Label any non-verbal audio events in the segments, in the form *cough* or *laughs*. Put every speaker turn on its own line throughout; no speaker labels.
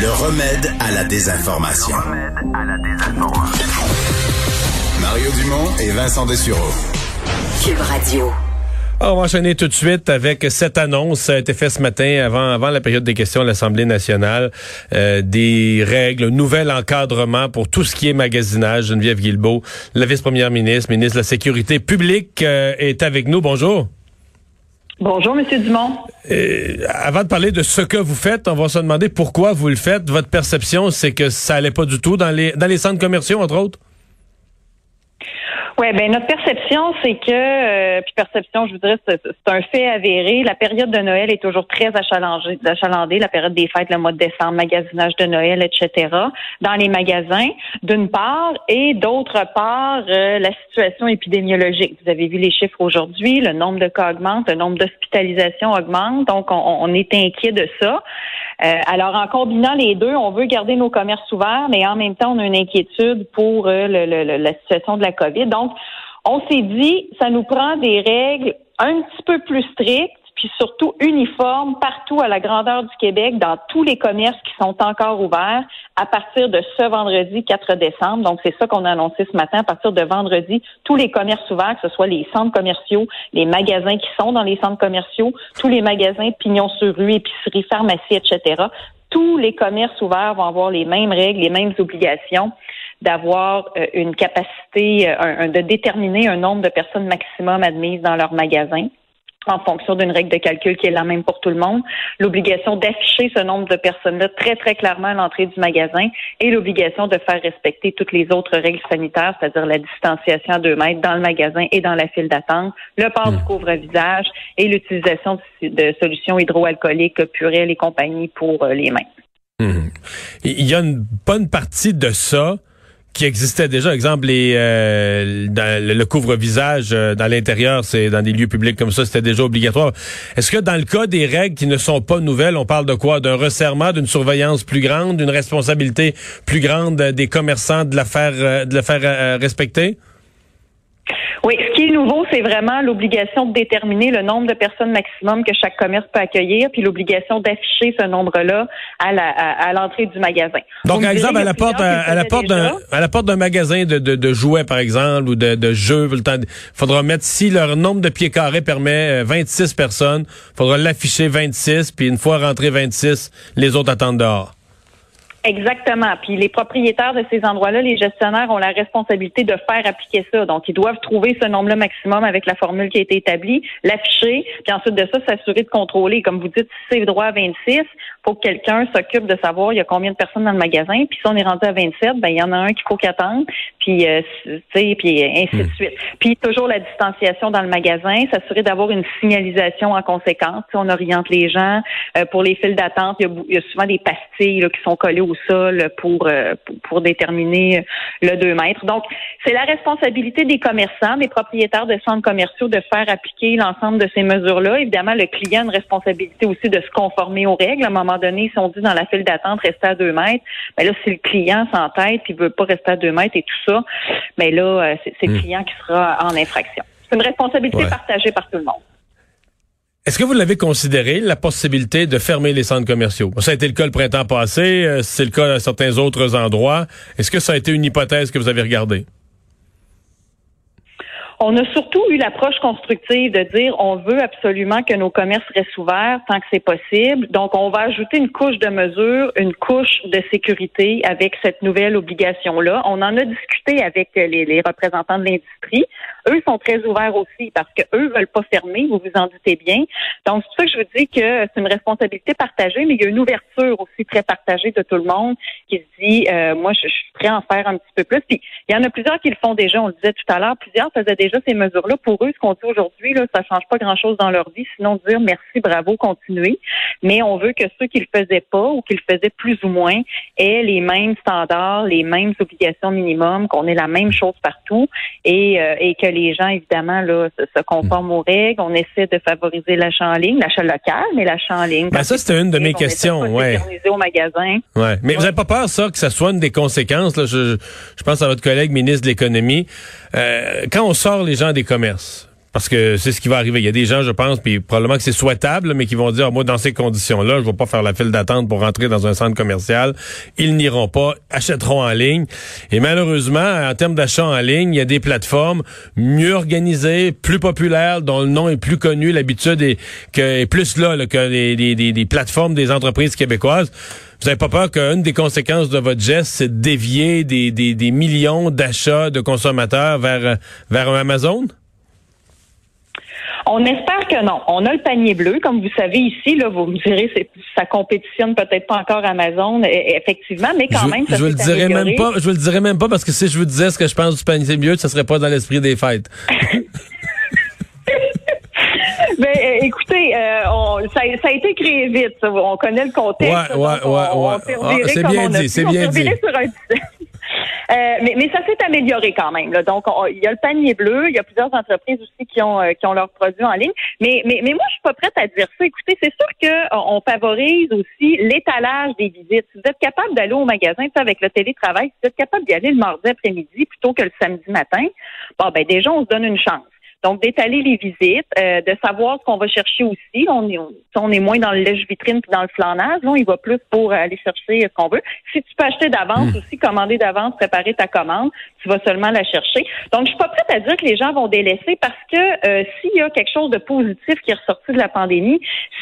Le remède à la désinformation. Mario Dumont et Vincent Dessureau.
Cube Radio.
on va enchaîner tout de suite avec cette annonce. Ça a été fait ce matin, avant, avant la période des questions à l'Assemblée nationale, euh, des règles, un nouvel encadrement pour tout ce qui est magasinage. Geneviève Guilbeault, la vice-première ministre, ministre de la Sécurité publique, euh, est avec nous. Bonjour.
Bonjour, Monsieur Dumont.
Euh, avant de parler de ce que vous faites, on va se demander pourquoi vous le faites. Votre perception, c'est que ça allait pas du tout dans les dans les centres commerciaux, entre autres?
Oui, ben notre perception, c'est que, euh, puis perception, je vous dirais, c'est un fait avéré. La période de Noël est toujours très achalandée, la période des fêtes, le mois de décembre, magasinage de Noël, etc. Dans les magasins, d'une part, et d'autre part, euh, la situation épidémiologique. Vous avez vu les chiffres aujourd'hui, le nombre de cas augmente, le nombre d'hospitalisations augmente, donc on, on est inquiet de ça. Euh, alors, en combinant les deux, on veut garder nos commerces ouverts, mais en même temps, on a une inquiétude pour euh, la situation de la COVID. Donc, on s'est dit, ça nous prend des règles un petit peu plus strictes puis surtout uniforme partout à la grandeur du Québec, dans tous les commerces qui sont encore ouverts à partir de ce vendredi 4 décembre. Donc, c'est ça qu'on a annoncé ce matin. À partir de vendredi, tous les commerces ouverts, que ce soit les centres commerciaux, les magasins qui sont dans les centres commerciaux, tous les magasins pignons sur rue, épiceries, pharmacies, etc., tous les commerces ouverts vont avoir les mêmes règles, les mêmes obligations d'avoir euh, une capacité, euh, de déterminer un nombre de personnes maximum admises dans leur magasin en fonction d'une règle de calcul qui est la même pour tout le monde, l'obligation d'afficher ce nombre de personnes-là très, très clairement à l'entrée du magasin et l'obligation de faire respecter toutes les autres règles sanitaires, c'est-à-dire la distanciation à deux mètres dans le magasin et dans la file d'attente, le port du hmm. couvre-visage et l'utilisation de solutions hydroalcooliques, purelles et compagnie pour euh, les mains.
Hmm. Il y a une bonne partie de ça qui existait déjà. Exemple, les, euh, le couvre-visage euh, dans l'intérieur, c'est dans des lieux publics comme ça, c'était déjà obligatoire. Est-ce que dans le cas des règles qui ne sont pas nouvelles, on parle de quoi? D'un resserrement, d'une surveillance plus grande, d'une responsabilité plus grande des commerçants de la faire, euh, de la faire respecter?
Oui, ce qui est nouveau, c'est vraiment l'obligation de déterminer le nombre de personnes maximum que chaque commerce peut accueillir, puis l'obligation d'afficher ce nombre-là à, la, à, l'entrée du magasin.
Donc, par exemple, à la porte, à, la porte d'un, à la porte d'un magasin de, de, de, jouets, par exemple, ou de, de jeux, il faudra mettre si leur nombre de pieds carrés permet 26 euh, personnes, faudra l'afficher 26, puis une fois rentré 26, les autres attendent dehors.
Exactement. Puis les propriétaires de ces endroits-là, les gestionnaires ont la responsabilité de faire appliquer ça. Donc, ils doivent trouver ce nombre-là maximum avec la formule qui a été établie, l'afficher, puis ensuite de ça, s'assurer de contrôler. Comme vous dites, si c'est droit à 26, faut que quelqu'un s'occupe de savoir il y a combien de personnes dans le magasin. Puis si on est rendu à 27, ben il y en a un qu'il faut qu'attendre, puis euh, puis ainsi de hmm. suite. Puis toujours la distanciation dans le magasin, s'assurer d'avoir une signalisation en conséquence. on oriente les gens euh, pour les files d'attente. Il, y a souvent des pastilles qui sont collées au sol pour, euh, pour, pour déterminer le 2 mètres. Donc c'est la responsabilité des commerçants, des propriétaires de centres commerciaux de faire appliquer l'ensemble de ces mesures-là. Évidemment, le client a une responsabilité aussi de se conformer aux règles. À un moment donné, si on dit dans la file d'attente, rester à deux mètres, mais ben là, si le client s'entête et veut pas rester à deux mètres et tout ça, mais ben là, euh, c'est le hmm. client qui sera en infraction. C'est une responsabilité partagée par tout le monde.
Est-ce que vous l'avez considéré, la possibilité de fermer les centres commerciaux? Ça a été le cas le printemps passé, euh, c'est le cas à certains autres endroits. Est-ce que ça a été une hypothèse que vous avez regardée?
On a surtout eu l'approche constructive de dire on veut absolument que nos commerces restent ouverts tant que c'est possible. Donc, on va ajouter une couche de mesures, une couche de sécurité avec cette nouvelle obligation-là. On en a discuté avec les, les représentants de l'industrie. Eux sont très ouverts aussi parce que eux veulent pas fermer, vous vous en doutez bien. Donc, c'est ça que je vous dis que c'est une responsabilité partagée, mais il y a une ouverture aussi très partagée de tout le monde qui se dit, euh, moi, je, suis prêt à en faire un petit peu plus. Puis, il y en a plusieurs qui le font déjà. On le disait tout à l'heure, plusieurs faisaient déjà ces mesures-là. Pour eux, ce qu'on dit aujourd'hui, là, ça change pas grand-chose dans leur vie, sinon dire merci, bravo, continuez. Mais on veut que ceux qui le faisaient pas ou qui le faisaient plus ou moins aient les mêmes standards, les mêmes obligations minimum, qu'on ait la même chose partout et, euh, et que les gens, évidemment, là, se, conforment aux règles. On essaie de favoriser l'achat en ligne, l'achat local, mais l'achat en ligne.
Ben ça, c'était une de mes questions, ouais.
au magasin.
Ouais. Mais vous n'avez pas peur, ça, que ça soit une des conséquences, là, je, je pense à votre collègue ministre de l'Économie. Euh, quand on sort les gens des commerces, Parce que c'est ce qui va arriver. Il y a des gens, je pense, probablement que c'est souhaitable, mais qui vont dire, moi, dans ces conditions-là, je ne vais pas faire la file d'attente pour rentrer dans un centre commercial. Ils n'iront pas, achèteront en ligne. Et malheureusement, en termes d'achat en ligne, il y a des plateformes mieux organisées, plus populaires, dont le nom est plus connu, l'habitude est, plus là, que les, plateformes des entreprises québécoises. Vous n'avez pas peur qu'une des conséquences de votre geste, c'est de dévier des, millions d'achats de consommateurs vers, Amazon?
On espère que non. On a le panier bleu, comme vous savez ici. Là, vous me direz, ça compétitionne peut-être pas encore Amazon, e, effectivement, mais quand même, ça
je le dirais même pas. Je le dirais même pas parce que si je vous disais ce que je pense du panier bleu, ça serait pas dans l'esprit des fêtes. *laughs*
Ben, euh, écoutez, euh, ça, a été créé vite. On connaît le contexte.
Ouais, ouais, ouais, ouais. c'est bien dit, c'est bien dit.
Mais, mais, ça s'est amélioré quand même. Là. Donc, il y a le panier bleu, il y a plusieurs entreprises aussi qui ont euh, qui ont leurs produits en ligne. Mais, mais, mais moi, je suis pas prête à dire ça. Écoutez, c'est sûr qu'on euh, favorise aussi l'étalage des visites. Si vous êtes capable d'aller au magasin, avec le télétravail, si vous êtes capable d'y aller le mardi après-midi plutôt que le samedi matin, bon ben déjà, on se donne une chance. Donc, d'étaler les visites, euh, de savoir ce qu'on va chercher aussi. On est, on est moins dans le lèche-vitrine puis dans le flanage. Là, il va plus pour aller chercher ce qu'on veut. Si tu peux acheter d'avance hmm. aussi, commander d'avance, préparer ta commande, tu vas seulement la chercher. Donc, je suis pas prête à dire que les gens vont délaisser parce que euh, s'il y a quelque chose de positif qui est ressorti de la pandémie,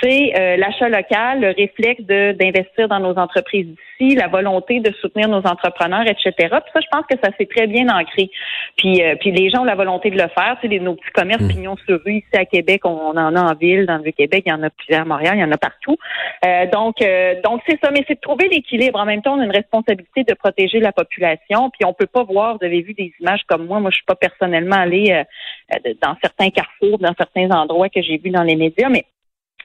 c'est euh, l'achat local, le réflexe d'investir dans nos entreprises d'ici, la volonté de soutenir nos entrepreneurs, etc. Puis ça, je pense que ça s'est très bien ancré. Puis, puis les gens ont la volonté de le faire. Tu sais, nos petits commerces mmh. pignon sur rue ici à Québec, on, en a en ville, dans le Québec, il y en a plusieurs à Montréal, il y en a partout. Euh, donc, euh, donc c'est ça, mais c'est de trouver l'équilibre. En même temps, on a une responsabilité de protéger la population, puis on peut pas voir. Vous avez vu des images comme moi. Moi, je suis pas personnellement allée euh, dans certains carrefours, dans certains endroits que j'ai vus dans les médias, mais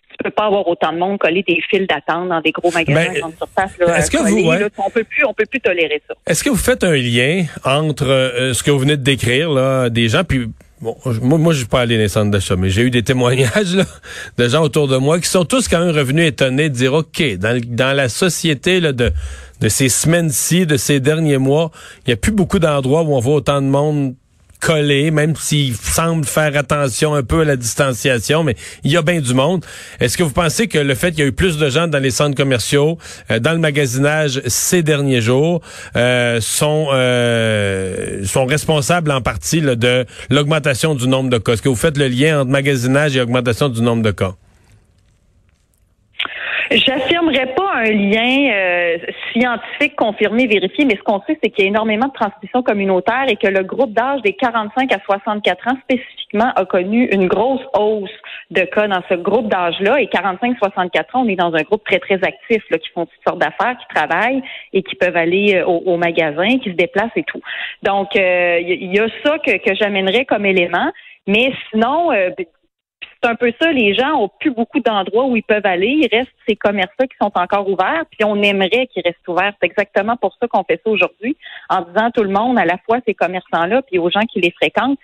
tu peux pas avoir autant de monde coller des files d'attente dans des gros magasins de surface. Est-ce que vous, on peut plus, on peut plus tolérer ça.
Est-ce que vous faites un lien entre ce que vous venez de décrire là, des gens, puis Bon, moi, moi je suis pas allé dans les centres d'achat, mais j'ai eu des témoignages là, de gens autour de moi qui sont tous quand même revenus étonnés de dire, OK, dans, la société là, de, de ces semaines-ci, de ces derniers mois, il n'y a plus beaucoup d'endroits où on voit autant de monde collé, même s'il semble faire attention un peu à la distanciation, mais il y a bien du monde. Est-ce que vous pensez que le fait qu'il y a eu plus de gens dans les centres commerciaux, euh, dans le magasinage ces derniers jours, euh, sont euh, sont responsables en partie de l'augmentation du nombre de cas? Est-ce que vous faites le lien entre magasinage et augmentation du nombre de cas?
J'affirmerais un lien euh, scientifique confirmé, vérifié, mais ce qu'on sait, c'est qu'il y a énormément de transmission communautaire et que le groupe d'âge des 45 à 64 ans spécifiquement a connu une grosse hausse de cas dans ce groupe d'âge-là. Et 45-64 ans, on est dans un groupe très, très actif, là, qui font toutes sortes d'affaires, qui travaillent et qui peuvent aller euh, au, magasin, qui se déplacent et tout. Donc, euh, il y, a ça que, que j'amènerais comme élément. Mais sinon, c'est un peu ça, les gens ont plus beaucoup d'endroits où ils peuvent aller. Il reste ces commerces-là qui sont encore ouverts, puis on aimerait qu'ils restent ouverts. C'est exactement pour ça qu'on fait ça aujourd'hui, en disant à tout le monde, à la fois ces commerçants-là, puis aux gens qui les fréquentent,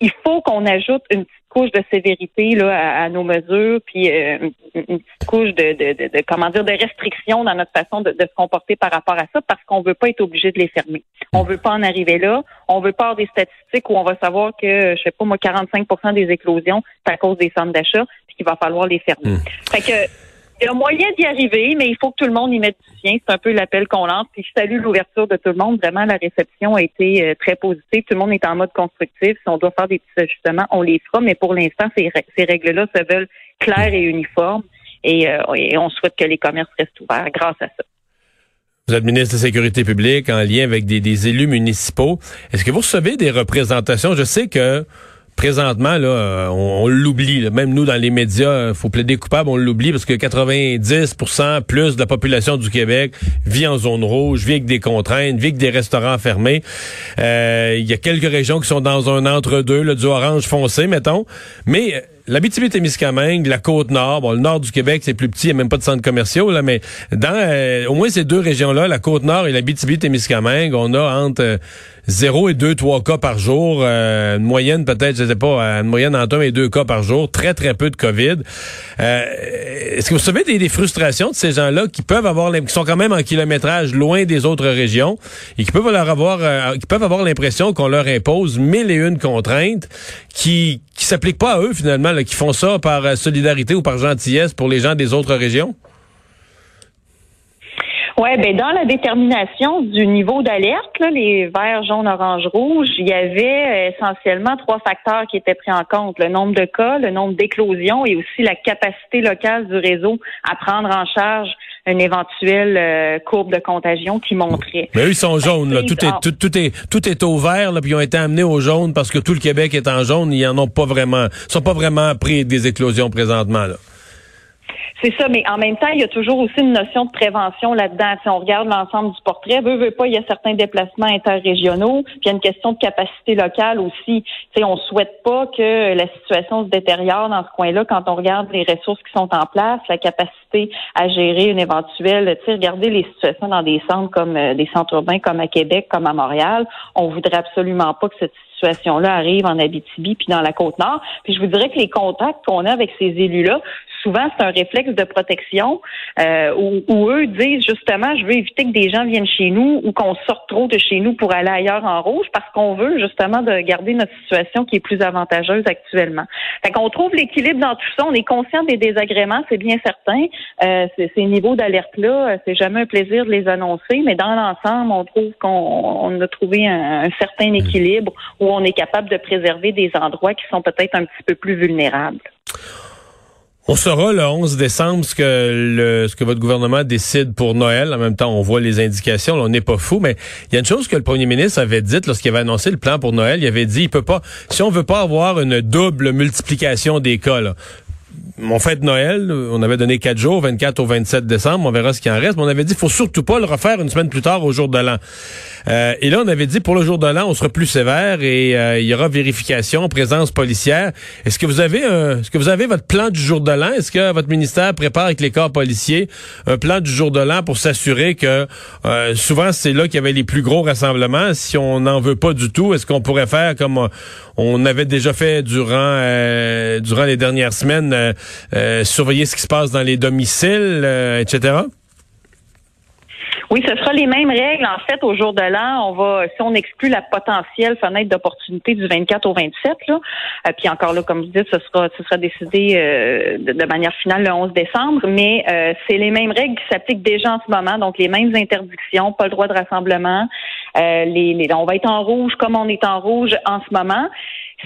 il faut qu'on ajoute une petite couche de sévérité là, à, nos mesures, puis euh, une petite couche de, de, de, comment dire de restriction dans notre façon de, se comporter par rapport à ça, parce qu'on veut pas être obligé de les fermer. On veut pas en arriver là. On veut pas avoir des statistiques où on va savoir que, je sais pas moi, 45 des éclosions, c'est à cause des centres d'achat, puis qu'il va falloir les fermer. Mmh. Fait que il y a moyen d'y arriver, mais il faut que tout le monde y mette du sien. C'est un peu l'appel qu'on lance. Puis je salue l'ouverture de tout le monde. Vraiment, la réception a été euh, très positive. Tout le monde est en mode constructif. Si on doit faire des petits ajustements, on les fera. Mais pour l'instant, ces, règles-là se veulent claires et uniformes. Euh, et, on souhaite que les commerces restent ouverts grâce à ça.
Vous êtes ministre de la Sécurité publique en lien avec des, des élus municipaux. Est-ce que vous recevez des représentations? Je sais que présentement, là, euh, on, l'oublie. Même nous, dans les médias, euh, faut plaider coupable, on l'oublie parce que 90% plus de la population du Québec vit en zone rouge, vit avec des contraintes, vit avec des restaurants fermés. Euh, il y a quelques régions qui sont dans un entre-deux, du orange foncé, mettons. Mais l'Abitibi-Témiscamingue, la Côte-Nord, bon, le nord du Québec, c'est plus petit, il n'y a même pas de centres commerciaux, là, mais dans au moins ces deux régions-là, la Côte-Nord et l'Abitibi-Témiscamingue, on a entre zéro et deux, trois cas par jour, une moyenne peut-être, je sais pas, une moyenne entre un et deux cas par jour, très très peu de COVID. Est-ce que vous savez des, frustrations de ces gens-là qui peuvent avoir, qui sont quand même en kilométrage loin des autres régions et qui peuvent leur avoir, qui peuvent avoir l'impression qu'on leur impose mille et une contraintes qui qui s'appliquent pas à eux finalement, qui font ça par solidarité ou par gentillesse pour les gens des autres régions?
Oui, ben dans la détermination du niveau d'alerte, les verts, jaunes, orange, rouge, il y avait euh, essentiellement trois facteurs qui étaient pris en compte le nombre de cas, le nombre d'éclosions et aussi la capacité locale du réseau à prendre en charge une éventuelle euh, courbe de contagion qui montrait.
Mais eux, ils sont jaunes. Là. Tout, est, tout, tout, est, tout est au vert, là, puis ils ont été amenés au jaune parce que tout le Québec est en jaune. Ils en ont pas vraiment, sont pas vraiment pris des éclosions présentement. Là.
C'est ça, mais en même temps, il y a toujours aussi une notion de prévention là-dedans. Si on regarde l'ensemble du portrait, veut, veut pas, il y a certains déplacements interrégionaux, puis il y a une question de capacité locale aussi. sais, on souhaite pas que la situation se détériore dans ce coin-là quand on regarde les ressources qui sont en place, la capacité à gérer une éventuelle, regarder les situations dans des centres comme euh, des centres urbains comme à Québec, comme à Montréal. On voudrait absolument pas que cette situation-là arrive en Abitibi puis dans la Côte-Nord. Puis je vous dirais que les contacts qu'on a avec ces élus-là souvent c'est un réflexe de protection euh, où, eux disent justement je veux éviter que des gens viennent chez nous ou qu'on sorte trop de chez nous pour aller ailleurs en rouge parce qu'on veut justement de garder notre situation qui est plus avantageuse actuellement. Fait qu'on trouve l'équilibre dans tout ça. On est conscient des désagréments, c'est bien certain. Euh, ces niveaux d'alerte là, c'est jamais un plaisir de les annoncer, mais dans l'ensemble, on trouve qu'on a trouvé un, un certain équilibre où on est capable de préserver des endroits qui sont peut-être un petit peu plus vulnérables.
On saura le 11 décembre ce que le, ce que votre gouvernement décide pour Noël. En même temps, on voit les indications. on n'est pas fou, mais il y a une chose que le premier ministre avait dite lorsqu'il avait annoncé le plan pour Noël. Il avait dit, il peut pas, si on veut pas avoir une double multiplication des cas, là, on fête Noël, on avait donné quatre jours, 24 au 27 décembre, on verra ce qui en reste, mais on avait dit, faut surtout pas le refaire une semaine plus tard au jour de l'an. Euh, et là, on avait dit, pour le jour de l'an, on sera plus sévère et euh, il y aura vérification, présence policière. Est-ce que vous avez un, est-ce que vous avez votre plan du jour de l'an? Est-ce que votre ministère prépare avec les corps policiers un plan du jour de l'an pour s'assurer que, euh, souvent, c'est là qu'il y avait les plus gros rassemblements? Si on n'en veut pas du tout, est-ce qu'on pourrait faire comme on avait déjà fait durant, durant les dernières semaines, euh, surveiller ce qui se passe dans les domiciles, euh, etc.?
Oui, ce sera les mêmes règles. En fait, au jour de l'an, on va, si on exclut la potentielle fenêtre d'opportunité du 24 au 27, là, euh, puis encore là, comme vous dites, ce sera, ce sera décidé de, manière finale le 11 décembre, mais c'est les mêmes règles qui s'appliquent déjà en ce moment, donc les mêmes interdictions, pas le droit de rassemblement. on va être en rouge comme on est en rouge en ce moment.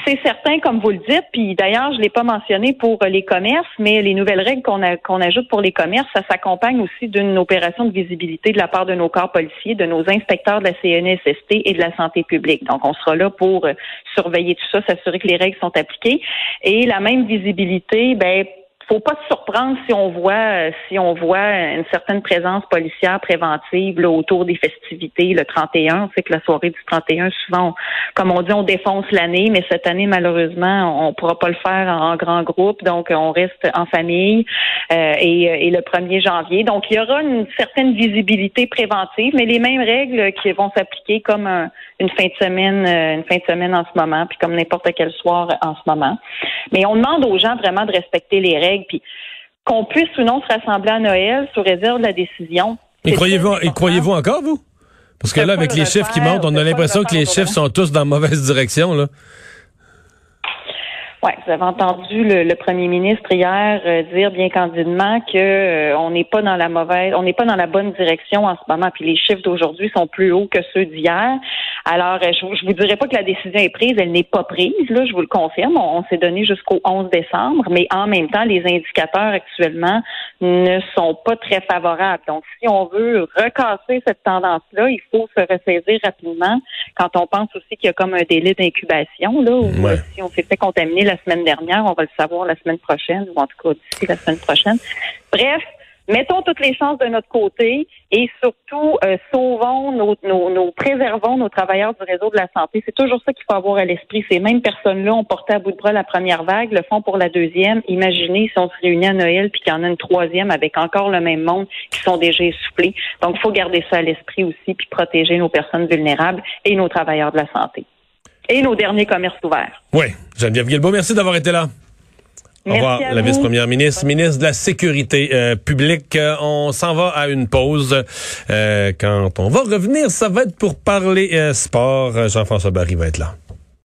C'est certain, comme vous le dites, puis d'ailleurs, je l'ai pas mentionné pour les commerces, mais les nouvelles règles qu'on qu'on ajoute pour les commerces, ça s'accompagne aussi d'une opération de visibilité de la part de nos corps policiers, de nos inspecteurs de la CNSST et de la santé publique. Donc, on sera là pour euh, surveiller tout ça, s'assurer que les règles sont appliquées. Et la même visibilité, ben faut pas se surprendre si on voit euh, si on voit une certaine présence policière préventive là, autour des festivités le 31. On sait que la soirée du 31, souvent, comme on dit, on défonce l'année, mais cette année, malheureusement, on pourra pas le faire en, grand groupe, donc on reste en famille euh, et, euh, et, le 1er janvier. Donc, il y aura une certaine visibilité préventive, mais les mêmes règles qui vont s'appliquer comme une fin de semaine, une fin de semaine en ce moment, puis comme n'importe quel soir en ce moment. Mais on demande aux gens vraiment de respecter les règles puis qu'on puisse ou non se rassembler à Noël sous réserve de la décision.
Et croyez-vous, et croyez-vous encore, vous? Parce que là, avec les chiffres qui montent, on a l'impression que les chiffres sont tous dans la mauvaise direction, là.
Oui, vous avez entendu le, premier ministre hier euh, dire bien candidement que euh, on n'est pas dans la mauvaise, on n'est pas dans la bonne direction en ce moment. Puis les chiffres d'aujourd'hui sont plus hauts que ceux d'hier. Alors, euh, je, je vous dirais pas que la décision est prise, elle n'est pas prise. Là, je vous le confirme. On, s'est donné jusqu'au 11 décembre, mais en même temps, les indicateurs actuellement ne sont pas très favorables. Donc, si on veut recasser cette tendance-là, il faut se ressaisir rapidement. Quand on pense aussi qu'il y a comme un délai d'incubation, là, où si on s'est fait contaminer semaine dernière, on va le savoir la semaine prochaine, ou en tout cas d'ici la semaine prochaine. Bref, mettons toutes les chances de notre côté et surtout euh, sauvons nos, préservons nos travailleurs du réseau de la santé. C'est toujours ça qu'il faut avoir à l'esprit. Ces mêmes personnes-là ont porté à bout de bras la première vague, le font pour la deuxième. Imaginez si on se réunit à Noël puis qu'il y en a une troisième avec encore le même monde qui sont déjà essoufflés. Donc, il faut garder ça à l'esprit aussi puis protéger nos personnes vulnérables et nos travailleurs de la santé. Et nos derniers commerces ouverts.
Oui. Geneviève Guilbeault, merci d'avoir été là. Au revoir, la vice-première ministre, ministre de la Sécurité euh, publique. Euh, on s'en va à une pause. Euh, quand on va revenir, ça va être pour parler sport. Jean-François Barry va être là.